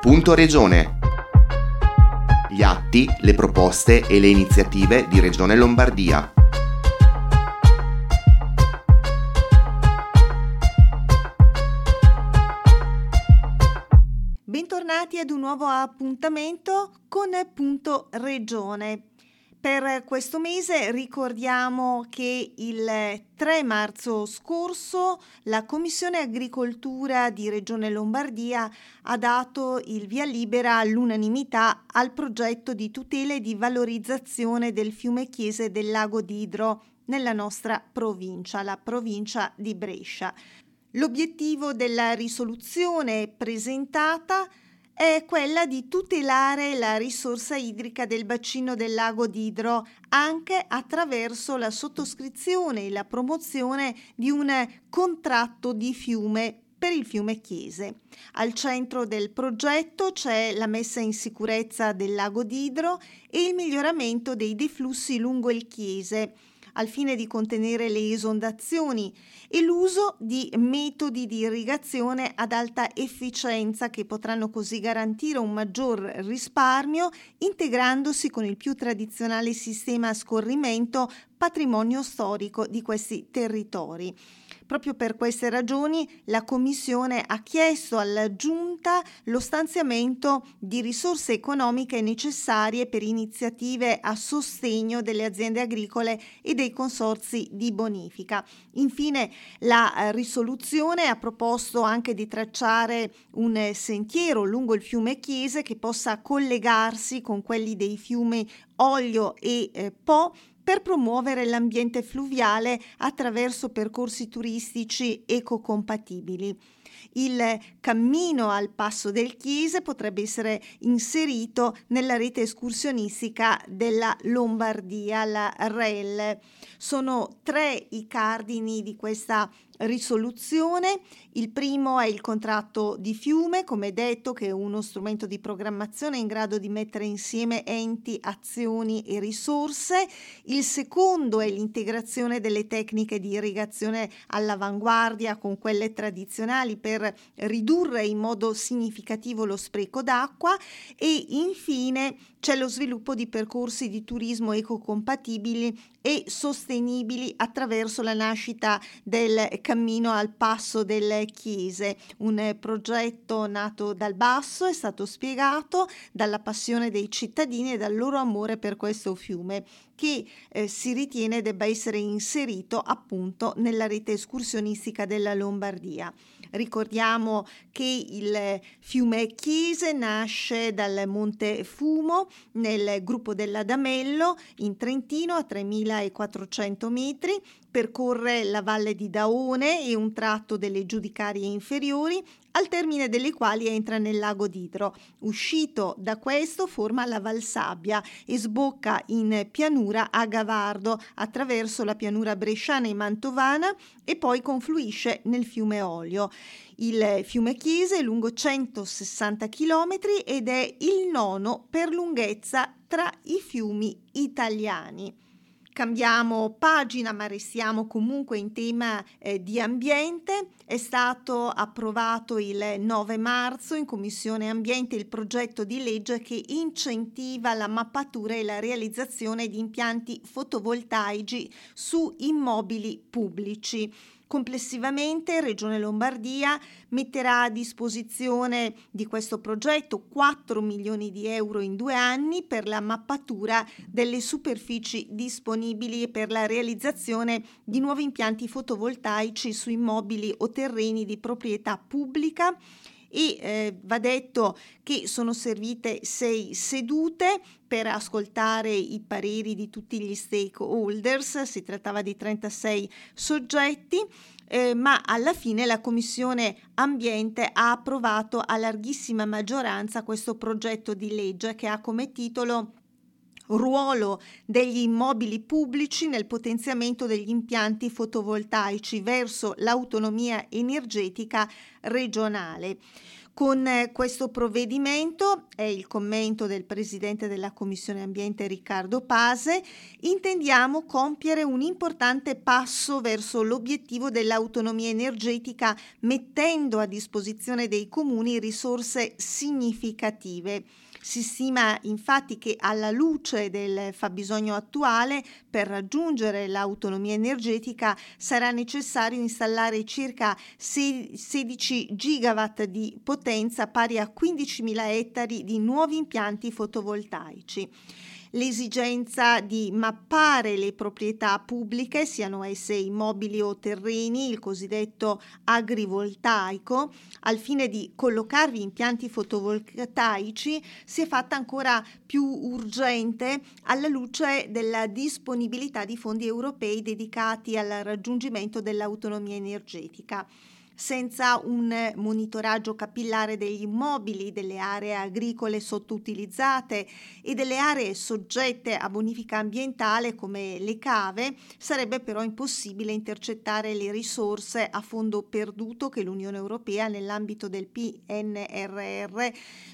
Punto Regione. Gli atti, le proposte e le iniziative di Regione Lombardia. Bentornati ad un nuovo appuntamento con Punto Regione. Per questo mese ricordiamo che il 3 marzo scorso la Commissione Agricoltura di Regione Lombardia ha dato il via libera all'unanimità al progetto di tutela e di valorizzazione del fiume Chiese del lago d'Idro nella nostra provincia, la provincia di Brescia. L'obiettivo della risoluzione presentata è è quella di tutelare la risorsa idrica del bacino del lago d'Idro anche attraverso la sottoscrizione e la promozione di un contratto di fiume per il fiume Chiese. Al centro del progetto c'è la messa in sicurezza del lago d'Idro e il miglioramento dei deflussi lungo il Chiese al fine di contenere le esondazioni e l'uso di metodi di irrigazione ad alta efficienza che potranno così garantire un maggior risparmio integrandosi con il più tradizionale sistema a scorrimento patrimonio storico di questi territori. Proprio per queste ragioni la Commissione ha chiesto alla Giunta lo stanziamento di risorse economiche necessarie per iniziative a sostegno delle aziende agricole e dei consorzi di bonifica. Infine la eh, risoluzione ha proposto anche di tracciare un sentiero lungo il fiume Chiese che possa collegarsi con quelli dei fiumi Olio e eh, Po per promuovere l'ambiente fluviale attraverso percorsi turistici ecocompatibili. Il cammino al passo del Chiese potrebbe essere inserito nella rete escursionistica della Lombardia, la REL. Sono tre i cardini di questa risoluzione. Il primo è il contratto di fiume, come detto, che è uno strumento di programmazione in grado di mettere insieme enti, azioni e risorse. Il secondo è l'integrazione delle tecniche di irrigazione all'avanguardia con quelle tradizionali per ridurre in modo significativo lo spreco d'acqua e infine c'è lo sviluppo di percorsi di turismo ecocompatibili e sostenibili attraverso la nascita del cammino al passo delle chiese, un progetto nato dal basso, è stato spiegato dalla passione dei cittadini e dal loro amore per questo fiume che eh, si ritiene debba essere inserito appunto nella rete escursionistica della Lombardia. Ricordiamo che il fiume Chiese nasce dal Monte Fumo nel gruppo dell'Adamello in Trentino a 3400 metri, percorre la valle di Daone e un tratto delle giudicarie inferiori al termine delle quali entra nel lago d'Idro. Uscito da questo forma la Valsabbia e sbocca in pianura a Gavardo attraverso la pianura bresciana e mantovana e poi confluisce nel fiume Olio. Il fiume Chiese è lungo 160 km ed è il nono per lunghezza tra i fiumi italiani. Cambiamo pagina, ma restiamo comunque in tema eh, di ambiente. È stato approvato il 9 marzo in Commissione Ambiente il progetto di legge che incentiva la mappatura e la realizzazione di impianti fotovoltaici su immobili pubblici. Complessivamente Regione Lombardia metterà a disposizione di questo progetto 4 milioni di euro in due anni per la mappatura delle superfici disponibili e per la realizzazione di nuovi impianti fotovoltaici su immobili o terreni di proprietà pubblica e eh, va detto che sono servite sei sedute per ascoltare i pareri di tutti gli stakeholders, si trattava di 36 soggetti. Eh, ma alla fine la Commissione Ambiente ha approvato a larghissima maggioranza questo progetto di legge che ha come titolo ruolo degli immobili pubblici nel potenziamento degli impianti fotovoltaici verso l'autonomia energetica regionale. Con questo provvedimento, è il commento del Presidente della Commissione Ambiente Riccardo Pase, intendiamo compiere un importante passo verso l'obiettivo dell'autonomia energetica mettendo a disposizione dei comuni risorse significative. Si stima infatti che alla luce del fabbisogno attuale per raggiungere l'autonomia energetica sarà necessario installare circa 16 gigawatt di potenza pari a 15.000 ettari di nuovi impianti fotovoltaici l'esigenza di mappare le proprietà pubbliche, siano esse immobili o terreni, il cosiddetto agrivoltaico, al fine di collocarvi impianti fotovoltaici, si è fatta ancora più urgente alla luce della disponibilità di fondi europei dedicati al raggiungimento dell'autonomia energetica senza un monitoraggio capillare degli immobili, delle aree agricole sottoutilizzate e delle aree soggette a bonifica ambientale come le cave, sarebbe però impossibile intercettare le risorse a fondo perduto che l'Unione Europea nell'ambito del PNRR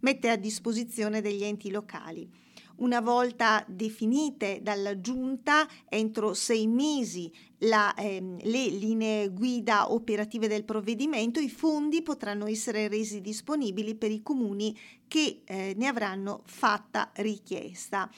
mette a disposizione degli enti locali una volta definite dalla Giunta entro sei mesi la, ehm, le linee guida operative del provvedimento, i fondi potranno essere resi disponibili per i comuni che eh, ne avranno fatta richiesta.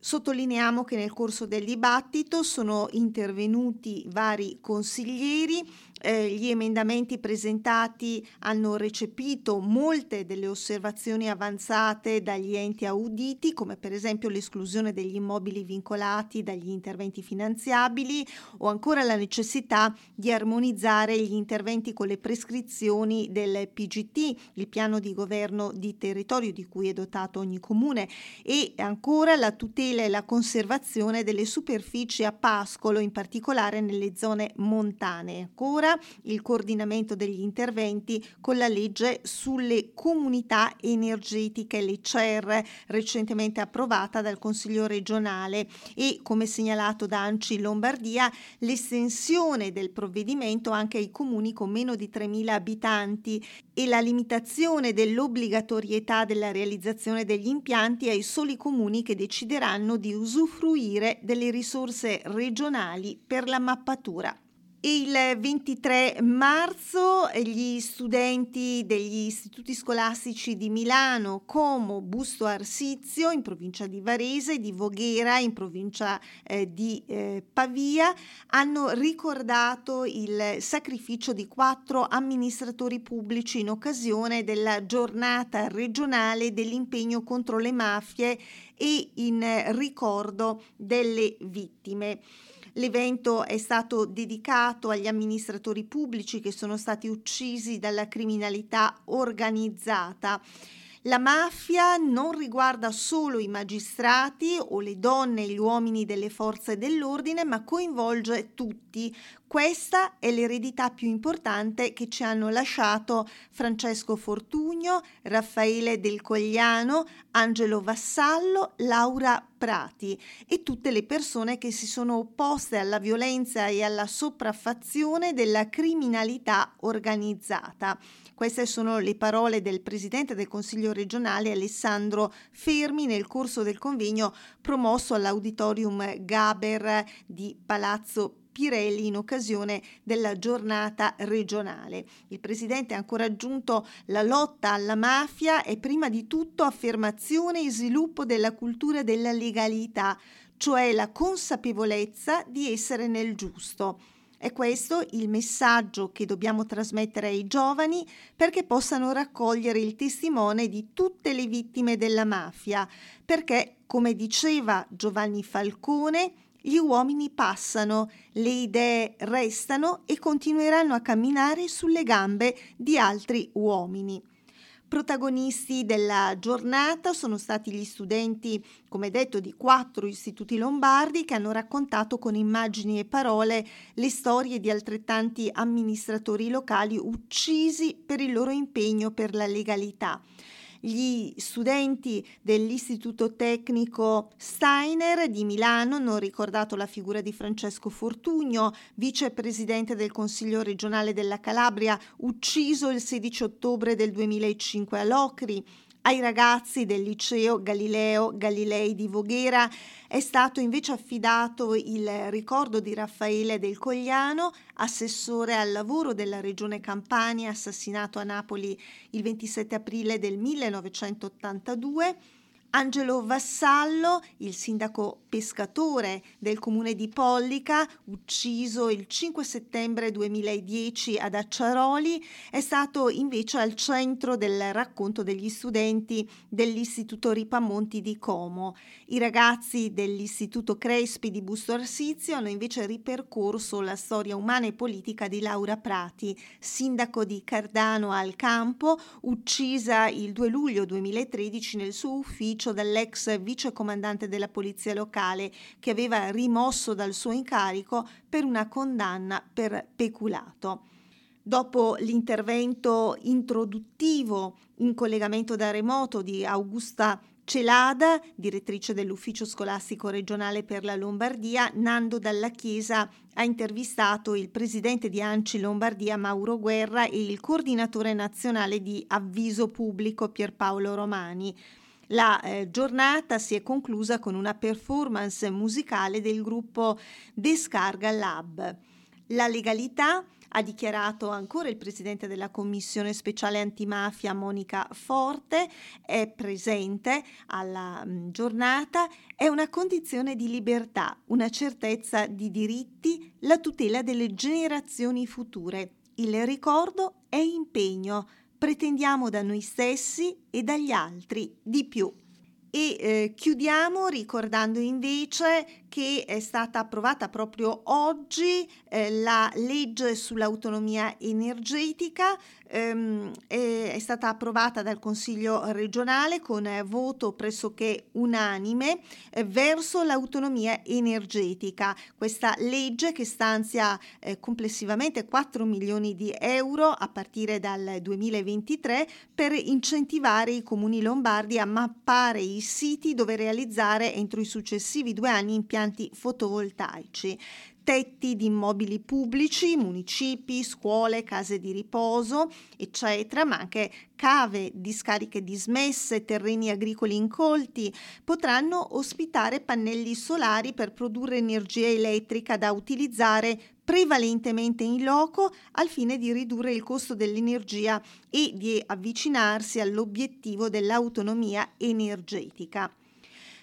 Sottolineiamo che nel corso del dibattito sono intervenuti vari consiglieri eh, gli emendamenti presentati hanno recepito molte delle osservazioni avanzate dagli enti auditi, come per esempio l'esclusione degli immobili vincolati dagli interventi finanziabili o ancora la necessità di armonizzare gli interventi con le prescrizioni del PGT, il piano di governo di territorio di cui è dotato ogni comune, e ancora la tutela e la conservazione delle superfici a pascolo, in particolare nelle zone montane. Ancora ancora il coordinamento degli interventi con la legge sulle comunità energetiche, le CER, recentemente approvata dal Consiglio regionale e, come segnalato da ANCI Lombardia, l'estensione del provvedimento anche ai comuni con meno di 3.000 abitanti e la limitazione dell'obbligatorietà della realizzazione degli impianti ai soli comuni che decideranno di usufruire delle risorse regionali per la mappatura. Il 23 marzo gli studenti degli istituti scolastici di Milano, Como, Busto Arsizio in provincia di Varese di Voghera in provincia eh, di eh, Pavia hanno ricordato il sacrificio di quattro amministratori pubblici in occasione della giornata regionale dell'impegno contro le mafie e in ricordo delle vittime. L'evento è stato dedicato agli amministratori pubblici che sono stati uccisi dalla criminalità organizzata. La mafia non riguarda solo i magistrati o le donne e gli uomini delle forze dell'ordine, ma coinvolge tutti, questa è l'eredità più importante che ci hanno lasciato Francesco Fortugno, Raffaele Del Cogliano, Angelo Vassallo, Laura Prati e tutte le persone che si sono opposte alla violenza e alla sopraffazione della criminalità organizzata. Queste sono le parole del Presidente del Consiglio regionale Alessandro Fermi nel corso del convegno promosso all'Auditorium Gaber di Palazzo Pirelli in occasione della giornata regionale. Il presidente ha ancora aggiunto la lotta alla mafia è prima di tutto affermazione e sviluppo della cultura della legalità, cioè la consapevolezza di essere nel giusto. È questo il messaggio che dobbiamo trasmettere ai giovani perché possano raccogliere il testimone di tutte le vittime della mafia, perché, come diceva Giovanni Falcone, gli uomini passano, le idee restano e continueranno a camminare sulle gambe di altri uomini. Protagonisti della giornata sono stati gli studenti, come detto, di quattro istituti lombardi che hanno raccontato con immagini e parole le storie di altrettanti amministratori locali uccisi per il loro impegno per la legalità. Gli studenti dell'Istituto Tecnico Steiner di Milano hanno ricordato la figura di Francesco Fortugno, vicepresidente del Consiglio regionale della Calabria, ucciso il 16 ottobre del 2005 a Locri. Ai ragazzi del liceo Galileo Galilei di Voghera è stato invece affidato il ricordo di Raffaele del Cogliano, assessore al lavoro della regione Campania, assassinato a Napoli il 27 aprile del 1982 Angelo Vassallo, il sindaco pescatore del comune di Pollica, ucciso il 5 settembre 2010 ad Acciaroli, è stato invece al centro del racconto degli studenti dell'Istituto Ripamonti di Como. I ragazzi dell'Istituto Crespi di Busto Arsizio hanno invece ripercorso la storia umana e politica di Laura Prati, sindaco di Cardano al Campo, uccisa il 2 luglio 2013 nel suo ufficio ufficio dall'ex vicecomandante della polizia locale che aveva rimosso dal suo incarico per una condanna per peculato. Dopo l'intervento introduttivo in collegamento da remoto di Augusta Celada, direttrice dell'ufficio scolastico regionale per la Lombardia, Nando Dalla Chiesa ha intervistato il presidente di Anci Lombardia Mauro Guerra e il coordinatore nazionale di Avviso Pubblico Pierpaolo Romani. La eh, giornata si è conclusa con una performance musicale del gruppo Descarga Lab. La legalità ha dichiarato ancora il presidente della commissione speciale antimafia Monica Forte, è presente alla mh, mm, giornata, è una condizione di libertà, una certezza di diritti, la tutela delle generazioni future. Il ricordo è impegno, pretendiamo da noi stessi e dagli altri di più. E eh, chiudiamo ricordando invece che è stata approvata proprio oggi eh, la legge sull'autonomia energetica, ehm, è, è, stata approvata dal Consiglio regionale con eh, voto pressoché unanime eh, verso l'autonomia energetica. Questa legge che stanzia eh, complessivamente 4 milioni di euro a partire dal 2023 per incentivare i comuni lombardi a mappare i siti dove realizzare entro i successivi due anni impianti impianti fotovoltaici, tetti di immobili pubblici, municipi, scuole, case di riposo, eccetera, ma anche cave, discariche dismesse, terreni agricoli incolti, potranno ospitare pannelli solari per produrre energia elettrica da utilizzare prevalentemente in loco al fine di ridurre il costo dell'energia e di avvicinarsi all'obiettivo dell'autonomia energetica.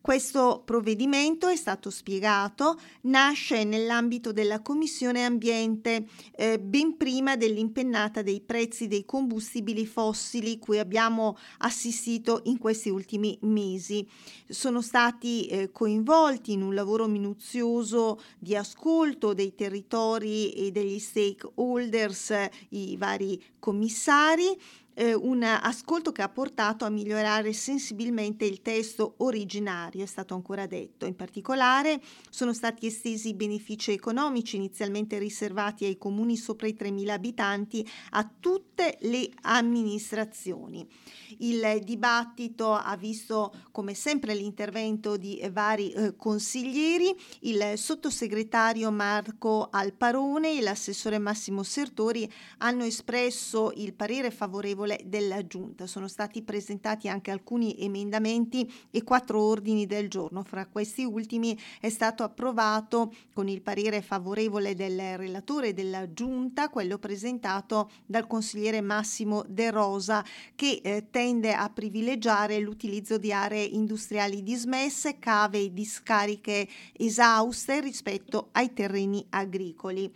Questo provvedimento è stato spiegato, nasce nell'ambito della Commissione Ambiente eh, ben prima dell'impennata dei prezzi dei combustibili fossili cui abbiamo assistito in questi ultimi mesi. Sono stati eh, coinvolti in un lavoro minuzioso di ascolto dei territori e degli stakeholders, eh, i vari commissari eh, un ascolto che ha portato a migliorare sensibilmente il testo originario, è stato ancora detto. In particolare sono stati estesi i benefici economici inizialmente riservati ai comuni sopra i 3.000 abitanti a tutte le amministrazioni. Il dibattito ha visto come sempre l'intervento di vari eh, consiglieri, il sottosegretario Marco Alparone e l'assessore Massimo Sertori hanno espresso il parere favorevole regole della Giunta. Sono stati presentati anche alcuni emendamenti e quattro ordini del giorno. Fra questi ultimi è stato approvato con il parere favorevole del relatore della Giunta, quello presentato dal consigliere Massimo De Rosa, che eh, tende a privilegiare l'utilizzo di aree industriali dismesse, cave e discariche esauste rispetto ai terreni agricoli.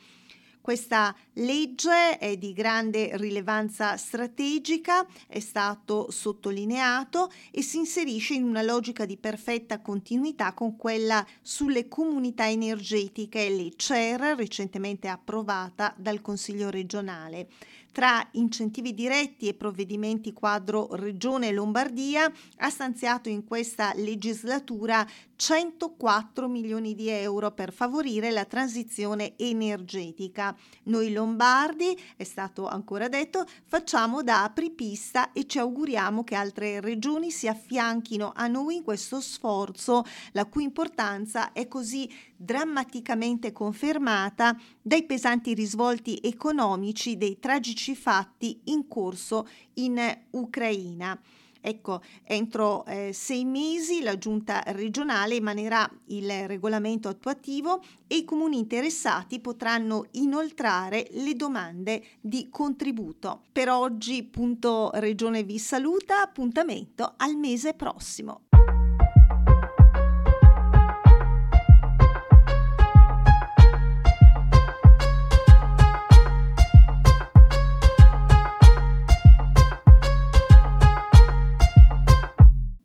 Questa legge è di grande rilevanza strategica, è stato sottolineato e si inserisce in una logica di perfetta continuità con quella sulle comunità energetiche, le CER, recentemente approvata dal Consiglio regionale. Tra incentivi diretti e provvedimenti quadro Regione Lombardia ha stanziato in questa legislatura 104 milioni di euro per favorire la transizione energetica. Noi lombardi, è stato ancora detto, facciamo da apripista e ci auguriamo che altre regioni si affianchino a noi in questo sforzo, la cui importanza è così drammaticamente confermata dai pesanti risvolti economici dei tragici fatti in corso in Ucraina. Ecco, entro eh, sei mesi la giunta regionale emanerà il regolamento attuativo e i comuni interessati potranno inoltrare le domande di contributo. Per oggi, punto Regione vi saluta, appuntamento al mese prossimo.